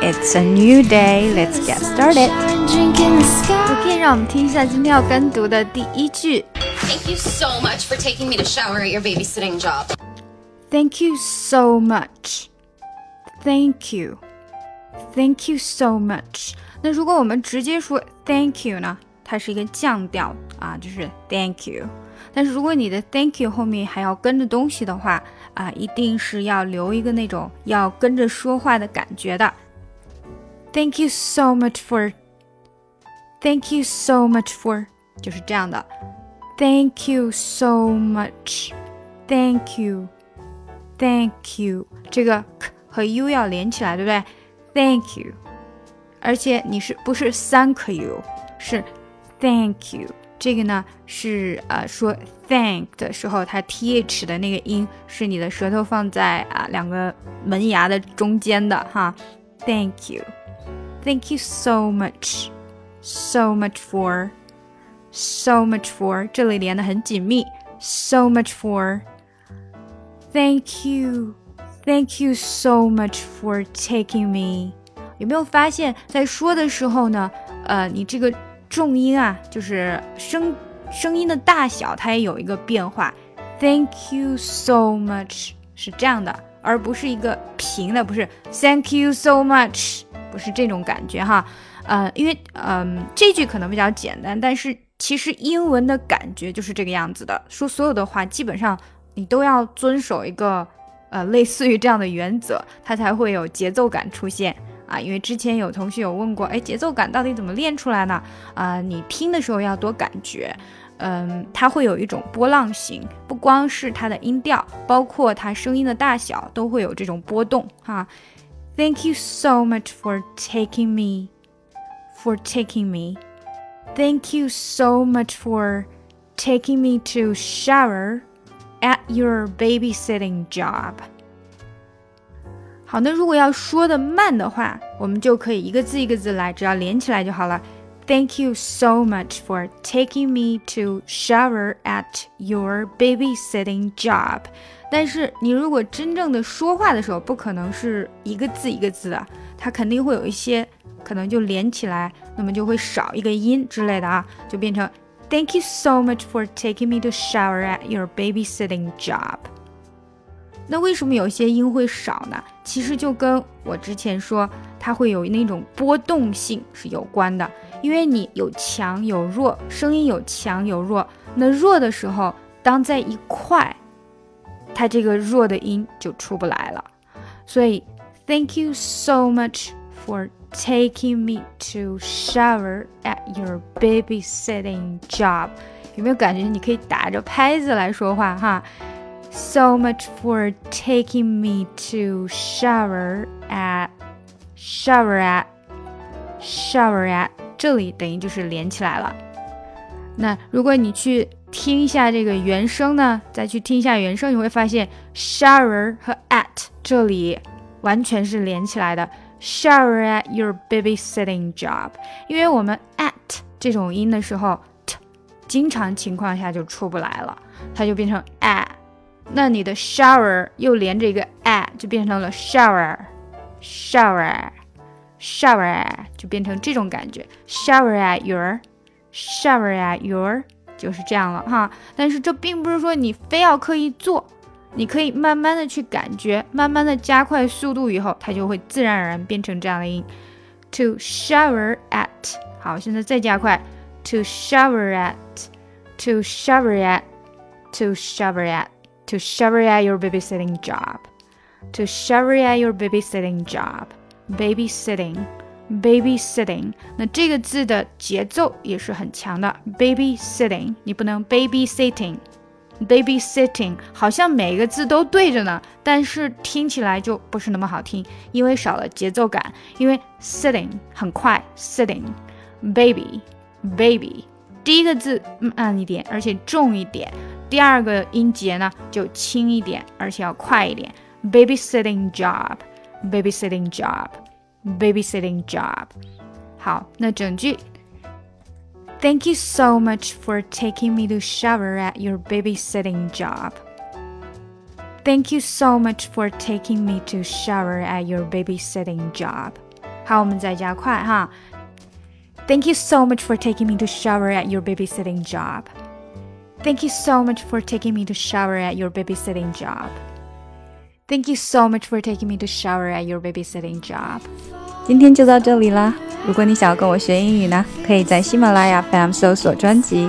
It's a new day. Let's get started. OK，让我们听一下今天要跟读的第一句。Thank you so much for taking me to shower at your babysitting job. Thank you so much. Thank you. Thank you so much. 那如果我们直接说 Thank you 呢？ 它是一个降调啊，就是 Thank you。但是如果你的 Thank you 后面还要跟着东西的话啊，一定是要留一个那种要跟着说话的感觉的。Thank you so much for. Thank you so much for，就是这样的。Thank you so much. Thank you. Thank you，这个 k 和 u 要连起来，对不对？Thank you，而且你是不是 thank you，是 thank you。这个呢是呃说 thank 的时候，它 th 的那个音是你的舌头放在啊两个门牙的中间的哈。Thank you. Thank you so much, so much for, so much for，这里连的很紧密。So much for. Thank you, thank you so much for taking me。有没有发现，在说的时候呢？呃，你这个 重音啊，就是声声音的大小，它也有一个变化。Thank you so much 是这样的，而不是一个平的，不是 Thank you so much。不是这种感觉哈，呃，因为嗯，这句可能比较简单，但是其实英文的感觉就是这个样子的。说所有的话，基本上你都要遵守一个呃类似于这样的原则，它才会有节奏感出现啊。因为之前有同学有问过，哎，节奏感到底怎么练出来呢？啊，你听的时候要多感觉，嗯，它会有一种波浪形，不光是它的音调，包括它声音的大小都会有这种波动哈。Thank you so much for taking me. For taking me. Thank you so much for taking me to shower at your babysitting job. 好，那如果要说的慢的话，我们就可以一个字一个字来，只要连起来就好了。Thank you so much for taking me to shower at your babysitting job. 但是你如果真正的说话的时候，不可能是一个字一个字的，它肯定会有一些可能就连起来，那么就会少一个音之类的啊，就变成 Thank you so much for taking me to shower at your babysitting job。那为什么有些音会少呢？其实就跟我之前说它会有那种波动性是有关的，因为你有强有弱，声音有强有弱，那弱的时候，当在一块。它这个弱的音就出不来了，所以 Thank you so much for taking me to shower at your babysitting job。有没有感觉你可以打着拍子来说话哈 ？So much for taking me to shower at shower at shower at，这里等于就是连起来了。那如果你去听一下这个原声呢，再去听一下原声，你会发现 shower 和 at 这里完全是连起来的。shower at your babysitting job，因为我们 at 这种音的时候，t 经常情况下就出不来了，它就变成 at。 那你的 shower 又连着一个 at，就变成了 shower，shower，shower，就变成这种感觉。shower at your，shower at your。就是这样了哈，但是这并不是说你非要刻意做，你可以慢慢的去感觉，慢慢的加快速度以后，它就会自然而然变成这样的音。To shower at，好，现在再加快。To shower at，to shower at，to shower at，to shower at your babysitting job，to shower at your babysitting job，babysitting。babysitting，那这个字的节奏也是很强的。babysitting，你不能 babysitting。babysitting 好像每个字都对着呢，但是听起来就不是那么好听，因为少了节奏感。因为 sitting 很快，sitting，baby baby，第一个字慢一点，而且重一点； 第二个音节呢就轻一点，而且要快一点。babysitting job，babysitting job。babysitting job。好，那整句 Thank you so much for taking me to shower at your babysitting job. Thank you so much for taking me to shower at your babysitting job。好，我们再加快哈。Thank you so much for taking me to shower at your babysitting job. Thank you so much for taking me to shower at your babysitting job. Thank you so much for taking me to shower at your babysitting job. 今天就到这里啦！如果你想要跟我学英语呢，可以在喜马拉雅 FM 搜索专辑。